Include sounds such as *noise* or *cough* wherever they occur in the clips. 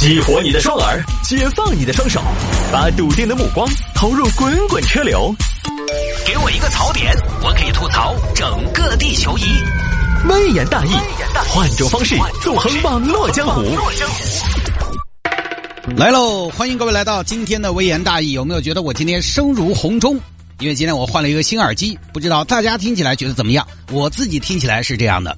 激活你的双耳，解放你的双手，把笃定的目光投入滚滚车流。给我一个槽点，我可以吐槽整个地球仪。微言大义，换种方式纵横网络江湖。来喽，欢迎各位来到今天的微言大义。有没有觉得我今天声如洪钟？因为今天我换了一个新耳机，不知道大家听起来觉得怎么样？我自己听起来是这样的，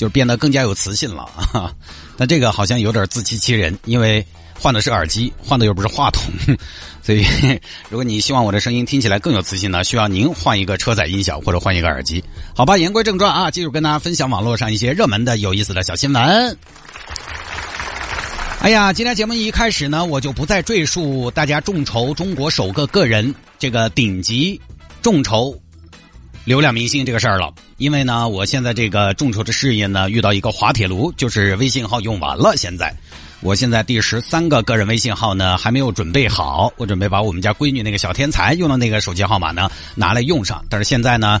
就变得更加有磁性了啊。*laughs* 但这个好像有点自欺欺人，因为换的是耳机，换的又不是话筒，*laughs* 所以 *laughs* 如果你希望我的声音听起来更有磁性呢，需要您换一个车载音响或者换一个耳机。好吧，言归正传啊，继续跟大家分享网络上一些热门的、有意思的小新闻。哎呀，今天节目一开始呢，我就不再赘述大家众筹中国首个个人这个顶级众筹流量明星这个事儿了，因为呢，我现在这个众筹的事业呢，遇到一个滑铁卢，就是微信号用完了。现在，我现在第十三个个人微信号呢，还没有准备好，我准备把我们家闺女那个小天才用的那个手机号码呢拿来用上，但是现在呢。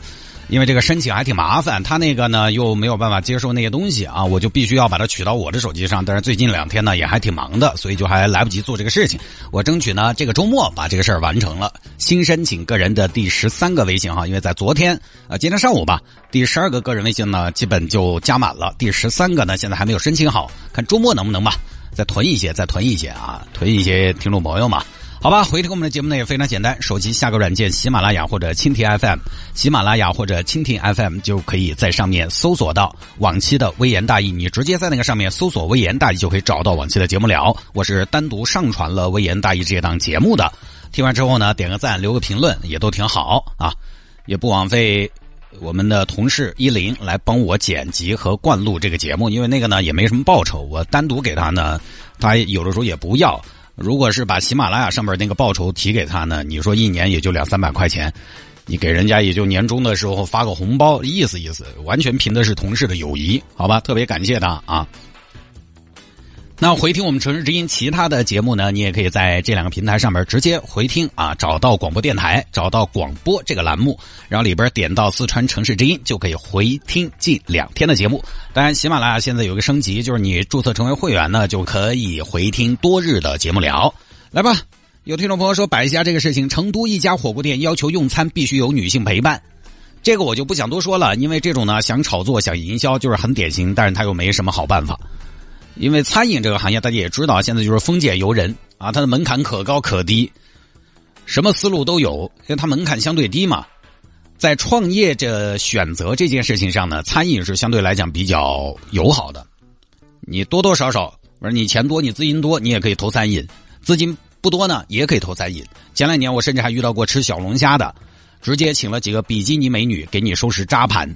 因为这个申请还挺麻烦，他那个呢又没有办法接受那些东西啊，我就必须要把它取到我的手机上。但是最近两天呢也还挺忙的，所以就还来不及做这个事情。我争取呢这个周末把这个事儿完成了。新申请个人的第十三个微信号，因为在昨天呃今天上午吧，第十二个个人微信呢基本就加满了，第十三个呢现在还没有申请好，看周末能不能吧，再囤一些，再囤一些啊，囤一些听众朋友嘛。好吧，回听我们的节目呢也非常简单，手机下个软件喜马拉雅或者蜻蜓 FM，喜马拉雅或者蜻蜓 FM 就可以在上面搜索到往期的微言大义，你直接在那个上面搜索微言大义就可以找到往期的节目了。我是单独上传了微言大义这档节目的，听完之后呢，点个赞，留个评论也都挺好啊，也不枉费我们的同事依林来帮我剪辑和灌录这个节目，因为那个呢也没什么报酬，我单独给他呢，他有的时候也不要。如果是把喜马拉雅上面那个报酬提给他呢？你说一年也就两三百块钱，你给人家也就年终的时候发个红包，意思意思，完全凭的是同事的友谊，好吧？特别感谢他啊。那回听我们城市之音其他的节目呢？你也可以在这两个平台上面直接回听啊，找到广播电台，找到广播这个栏目，然后里边点到四川城市之音，就可以回听近两天的节目。当然，喜马拉雅现在有个升级，就是你注册成为会员呢，就可以回听多日的节目了。来吧，有听众朋友说摆一下这个事情，成都一家火锅店要求用餐必须有女性陪伴，这个我就不想多说了，因为这种呢想炒作想营销就是很典型，但是他又没什么好办法。因为餐饮这个行业，大家也知道，现在就是丰俭由人啊，它的门槛可高可低，什么思路都有，因为它门槛相对低嘛。在创业这选择这件事情上呢，餐饮是相对来讲比较友好的。你多多少少，我说你钱多，你资金多，你也可以投餐饮；资金不多呢，也可以投餐饮。前两年我甚至还遇到过吃小龙虾的，直接请了几个比基尼美女给你收拾扎盘。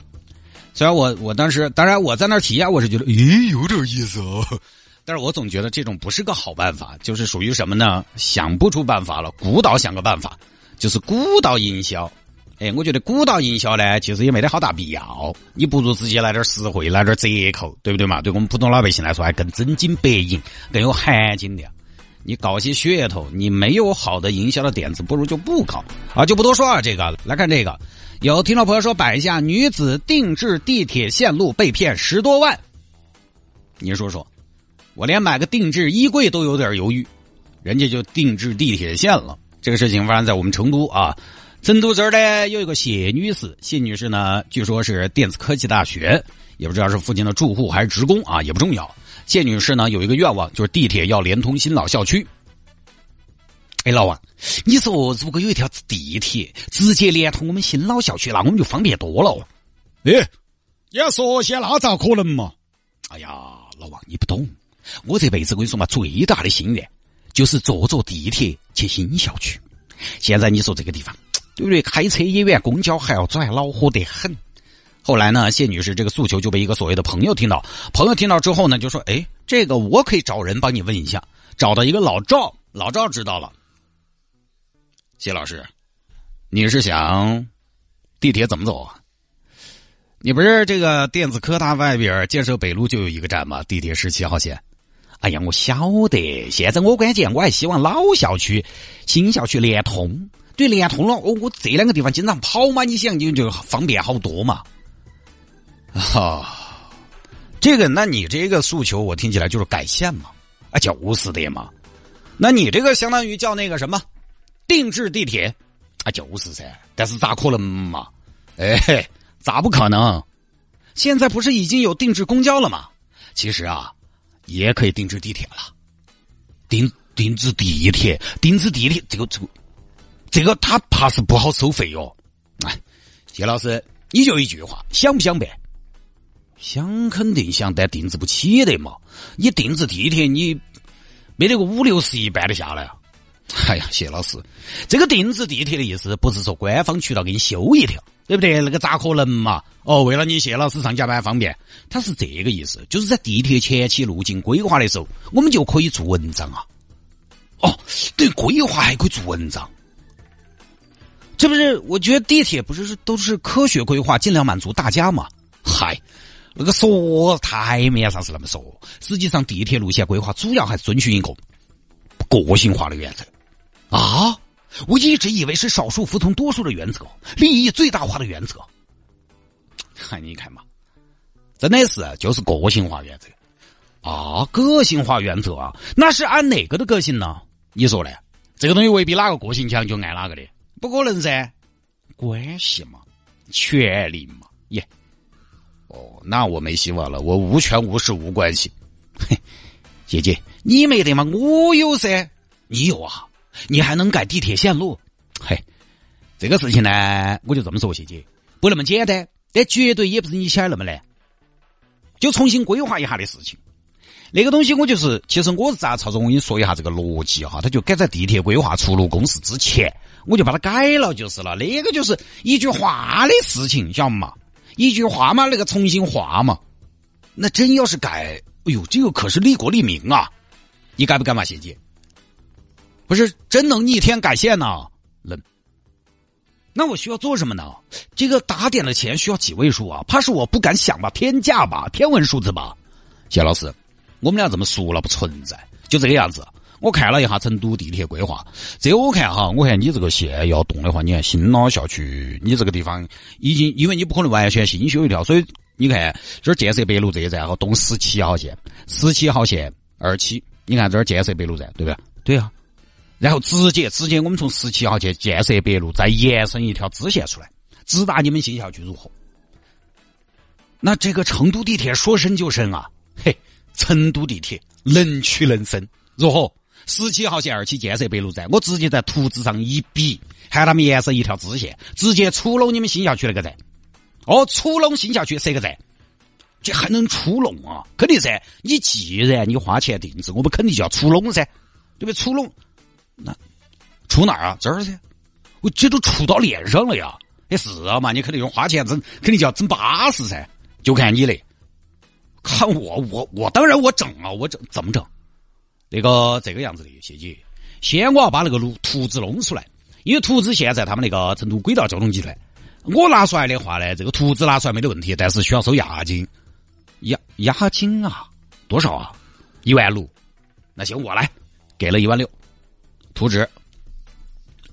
虽然我我当时，当然我在那儿体验，我是觉得，咦，有点意思哦。*laughs* 但是我总觉得这种不是个好办法，就是属于什么呢？想不出办法了，孤岛想个办法，就是孤岛营销。哎，我觉得孤岛营销呢，其实也没得好大必要。你不如直接来点实惠，来点折扣，对不对嘛？对我们普通老百姓来说，还更真金白银，更有含金量。你搞些噱头，你没有好的营销的点子，不如就不搞啊！就不多说啊，这个来看这个。有听众朋友说摆一下女子定制地铁线路被骗十多万，你说说，我连买个定制衣柜都有点犹豫，人家就定制地铁线了。这个事情发生在我们成都啊，成都这儿呢有一个谢女士，谢女士呢据说是电子科技大学，也不知道是附近的住户还是职工啊，也不重要。谢女士呢有一个愿望，就是地铁要连通新老校区。哎，老王，你说如果有一条地铁直接连通我们新老校区，那我们就方便多了。哎，你要说些那咋可能嘛？哎呀，老王，你不懂，我这辈子我跟你说嘛，最大的心愿就是坐坐地铁去新校区。现在你说这个地方，对不对？开车也远，公交还要转，恼火得很。后来呢，谢女士这个诉求就被一个所谓的朋友听到，朋友听到之后呢，就说：“哎，这个我可以找人帮你问一下。”找到一个老赵，老赵知道了。谢老师，你是想地铁怎么走啊？你不是这个电子科大外边建设北路就有一个站吗？地铁十七号线。哎呀，我晓得。现在我关键我还希望老校区、新校区连通。对，连通了，我我这两个地方经常跑嘛，你想就就方便好多嘛。啊，这个，那你这个诉求我听起来就是改线嘛？啊，就是的嘛。那你这个相当于叫那个什么定制地铁啊，就是噻。但是咋可能嘛？哎，咋不可能？现在不是已经有定制公交了吗？其实啊，也可以定制地铁了。定定制地铁，定制地铁，这个这个这个，他怕是不好收费哟。哎，谢老师，你就一句话，想不想办？想肯定想，但定制不起的嘛。你定制地铁，你没得个五六十亿办得下来啊？*laughs* 哎呀，谢老师，这个定制地铁的意思不是说官方渠道给你修一条，对不对？那个咋可能嘛？哦，为了你谢老师上下班方便，他是这个意思，就是在地铁前期路径规划的时候，我们就可以做文章啊。哦，对，规划还可以做文章，这不是？我觉得地铁不是是都是科学规划，尽量满足大家嘛？嗨，那个说台面上是那么说，实际上地铁路线规划主要还是遵循一个个性化的原则。啊！我一直以为是少数服从多数的原则，利益最大化的原则。看，你看嘛，真的是就是个性化原则啊！个性化原则啊，那是按哪个的个性呢？你说呢？这个东西未必哪个个性强就按哪个的，不可能噻。关系嘛，权力嘛，耶。哦，那我没希望了，我无权无势无关系。嘿，姐姐，你没得吗？我有噻，你有啊。你还能改地铁线路？嘿，这个事情呢，我就这么说，谢姐，不那么简单，但绝对也不是你想那么难。就重新规划一下的事情，那个东西我就是，其实我是咋操作？我跟你说一下这个逻辑哈，它就改在地铁规划出炉公示之前，我就把它改了就是了。那个就是一句话的事情，晓得嘛？一句话嘛，那个重新画嘛。那真要是改，哎呦，这个可是利国利民啊！你改不改嘛，谢姐？不是真能逆天改线呢？能？那我需要做什么呢？这个打点的钱需要几位数啊？怕是我不敢想吧？天价吧？天文数字吧？谢老师，我们俩这么熟了不存在，就这个样子。我看了一下成都地铁规划，这我看哈，我看你这个线要动的话，你看新老校区，你这个地方已经，因为你不可能完全新修一条，所以你看这儿建设北路这一站哈，动十七号线，十七号线二期，你看这儿建设北路站，对不对？对啊。然后直接直接，我们从十七号去建设北路，再延伸一条支线出来，直达你们新校区，如何？那这个成都地铁说深就深啊！嘿，成都地铁能屈能伸，如何？十七号线二期建设北路站，我直接在图纸上一比，喊他们延伸一条支线，直接出拢你们新校区那个站。哦，出拢新校区设个站，这还能出拢啊？肯定噻！你既然你花钱定制，我们肯定就要出拢噻，对不对？出拢。那出哪儿啊？这儿噻，我这都出到脸上了呀！也是啊嘛，你肯定用花钱整，肯定就要整巴适噻。就看你嘞，看我，我我当然我整啊，我整怎么整？那个这个样子的，谢姐，先我要把那个路图纸弄出来，因为图纸现在他们那个成都轨道交通集团，我拿出来的话呢，这个图纸拿出来没得问题，但是需要收押金，押押金啊，多少啊？一万六，那行我来，给了一万六。图纸，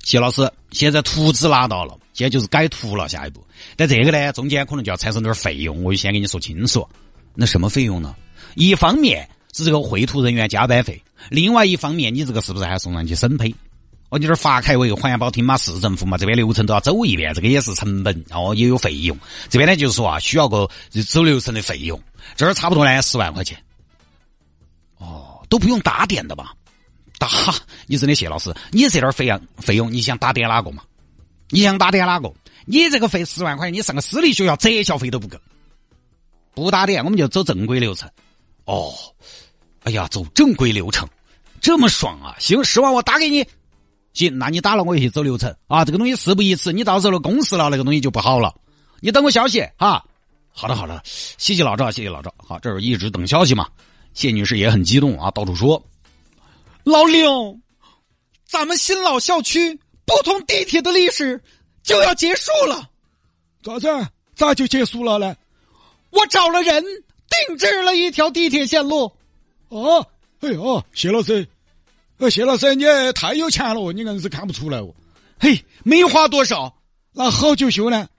谢老师，现在图纸拿到了，现在就是改图了。下一步，但这个呢，中间可能就要产生点费用，我就先给你说清楚。那什么费用呢？一方面是这个绘图人员加班费，另外一方面，你这个是不是还要送上去审批？哦，你这发改委、环保厅嘛、市政府嘛，这边流程都要走一遍，这个也是成本，哦，也有费用。这边呢，就是说啊，需要个走流程的费用，这儿差不多呢十万块钱。哦，都不用打点的吧？打，*laughs* 你真的谢老师，你这点费用费用，你想打点哪个嘛？你想打点哪个？你这个费十万块钱，你上个私立学校择校费都不够。不打点，我们就走正规流程。哦，哎呀，走正规流程，这么爽啊！行，十万我打给你。行，那你打了我也去走流程啊。这个东西事不宜迟，你到时候公示了，那个东西就不好了。你等我消息哈。好的，好的，谢谢老赵，谢谢老赵。好，这是一直等消息嘛。谢女士也很激动啊，到处说。老刘，咱们新老校区不通地铁的历史就要结束了，咋子？咋就结束了嘞？我找了人定制了一条地铁线路。哦，哎呦，谢老师，呃，谢老师，你太有钱了，你硬是看不出来哦。嘿，没花多少，那好久修呢？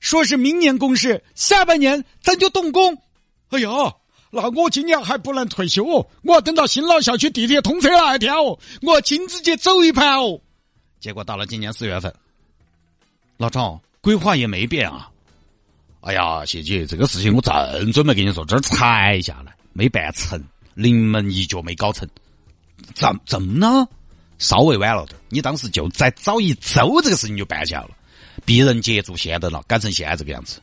说是明年公示，下半年咱就动工。哎呀，那我今年还不能退休哦，我要等到新老校区地铁通车那一天哦，我要亲自去走一盘哦。结果到了今年四月份，老赵规划也没变啊。哎呀，谢姐，这个事情我正准备跟你说，这儿才下来没办成，临门一脚没搞成，怎怎么呢？稍微晚了点，你当时就再早一周，这个事情就办下了。鄙人捷足先登了，改成现在这个样子。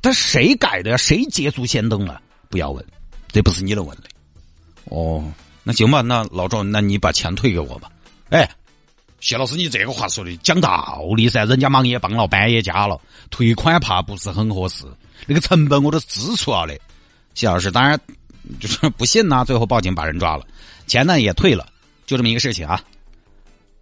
但谁改的呀？谁捷足先登了？不要问，这不是你能问的。哦，那行吧，那老赵，那你把钱退给我吧。哎，谢老师，你这个话说的讲道理噻，人家忙也帮了，班也加了，退款怕不是很合适。那个成本我都支出了的。谢老师，当然就是不信呐，最后报警把人抓了，钱呢也退了，就这么一个事情啊。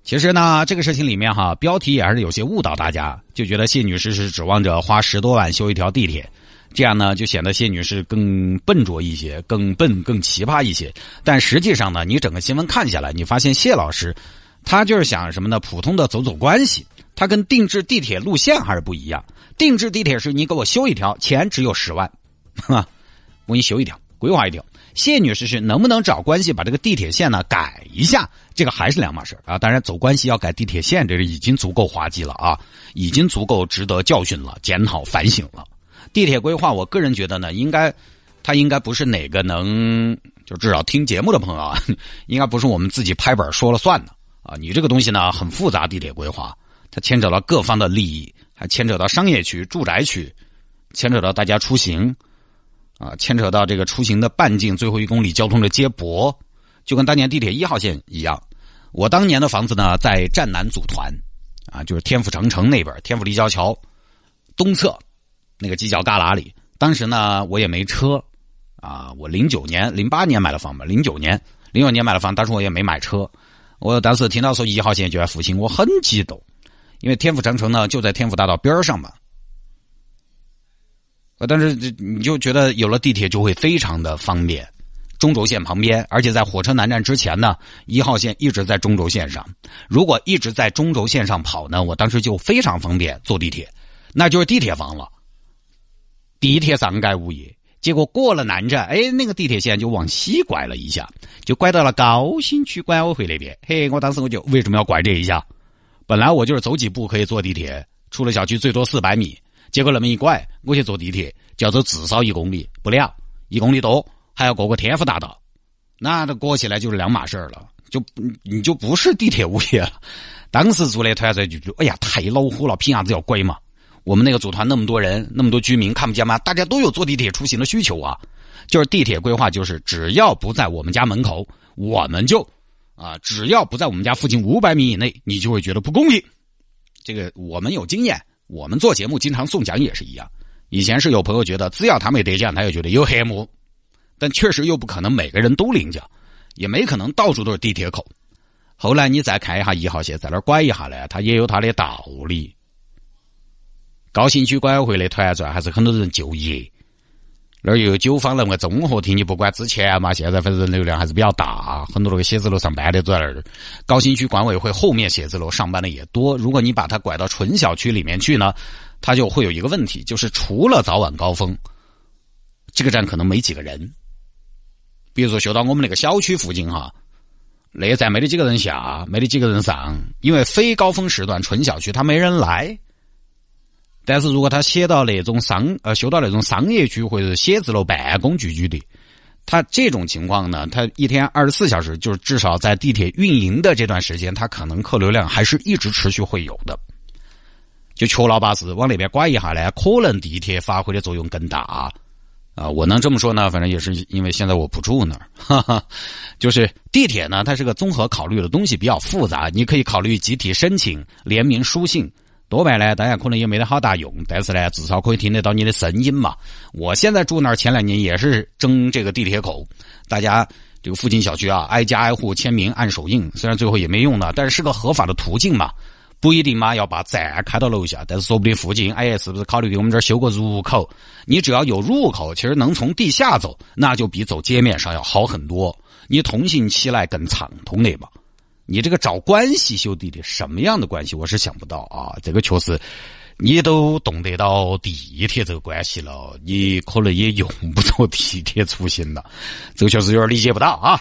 其实呢，这个事情里面哈，标题也还是有些误导大家，就觉得谢女士是指望着花十多万修一条地铁，这样呢就显得谢女士更笨拙一些，更笨、更奇葩一些。但实际上呢，你整个新闻看下来，你发现谢老师他就是想什么呢？普通的走走关系，他跟定制地铁路线还是不一样。定制地铁是你给我修一条，钱只有十万，哈，*laughs* 我给你修一条，规划一条。谢女士是能不能找关系把这个地铁线呢改一下？这个还是两码事啊！当然，走关系要改地铁线，这个已经足够滑稽了啊，已经足够值得教训了、检讨反省了。地铁规划，我个人觉得呢，应该，它应该不是哪个能就至少听节目的朋友啊，*laughs* 应该不是我们自己拍板说了算的啊。你这个东西呢很复杂，地铁规划它牵扯到各方的利益，还牵扯到商业区、住宅区，牵扯到大家出行。啊，牵扯到这个出行的半径最后一公里交通的接驳，就跟当年地铁一号线一样。我当年的房子呢，在站南组团，啊，就是天府长城那边，天府立交桥东侧那个犄角旮旯里。当时呢，我也没车，啊，我零九年、零八年买了房吧，零九年、零九年买了房，当时我也没买车。我当时听到说一号线就在复兴，我很激动，因为天府长城呢就在天府大道边上嘛。呃，但是你就觉得有了地铁就会非常的方便，中轴线旁边，而且在火车南站之前呢，一号线一直在中轴线上。如果一直在中轴线上跑呢，我当时就非常方便坐地铁，那就是地铁房了。地铁上盖物业，结果过了南站，哎，那个地铁线就往西拐了一下，就拐到了高新区管委会那边。嘿，我当时我就为什么要拐这一下？本来我就是走几步可以坐地铁，出了小区最多四百米。结果那么一拐，我去坐地铁就要走至少一公里，不了一公里多，还要过个天府大道，那这过起来就是两码事儿了，就你就不是地铁物业了。当时做的团队就觉得，哎呀，太恼火了，凭啥子要拐嘛？我们那个组团那么多人，那么多居民看不见吗？大家都有坐地铁出行的需求啊。就是地铁规划，就是只要不在我们家门口，我们就啊，只要不在我们家附近五百米以内，你就会觉得不公平。这个我们有经验。我们做节目经常送奖也是一样，以前是有朋友觉得只要他没得奖，他就觉得有黑幕，但确实又不可能每个人都领奖，也没可能到处都是地铁口。后来你再看一下一号线，在那儿拐一下呢，它也有它的道理。高新区管委会的团转还是很多人就业。那儿又有九方那个综合体，你不管之前嘛，现在反正人流量还是比较大，很多那个写字楼上班的都在那儿。高新区管委会后面写字楼上班的也多。如果你把它拐到纯小区里面去呢，它就会有一个问题，就是除了早晚高峰，这个站可能没几个人。比如说修到我们那个小区附近哈，那站没得几个人下，没得几个人上，因为非高峰时段纯小区它没人来。但是如果他写到那种商呃修到那种商业区或者写字楼办公聚居地，他这种情况呢，他一天二十四小时，就是至少在地铁运营的这段时间，他可能客流量还是一直持续会有的。就确老巴适往那边拐一下呢，可能地铁发挥的作用更大啊！我能这么说呢，反正也是因为现在我不住那儿，哈哈。就是地铁呢，它是个综合考虑的东西，比较复杂，你可以考虑集体申请、联名书信。多半呢，当然可能也没得好大用，但是呢，至少可以听得到你的声音嘛。我现在住那儿，前两年也是争这个地铁口，大家这个附近小区啊，挨家挨户签名按手印，虽然最后也没用呢，但是是个合法的途径嘛。不一定嘛，要把站开到楼下，但是说不定附近，哎，是不是考虑给我们这儿修个入口？你只要有入口，其实能从地下走，那就比走街面上要好很多，你通行起来更畅通的嘛。你这个找关系修地铁，什么样的关系？我是想不到啊！这个确实，你都懂得到地铁这个关系了，你可能也用不着地铁出行了，这个确实有点理解不到啊。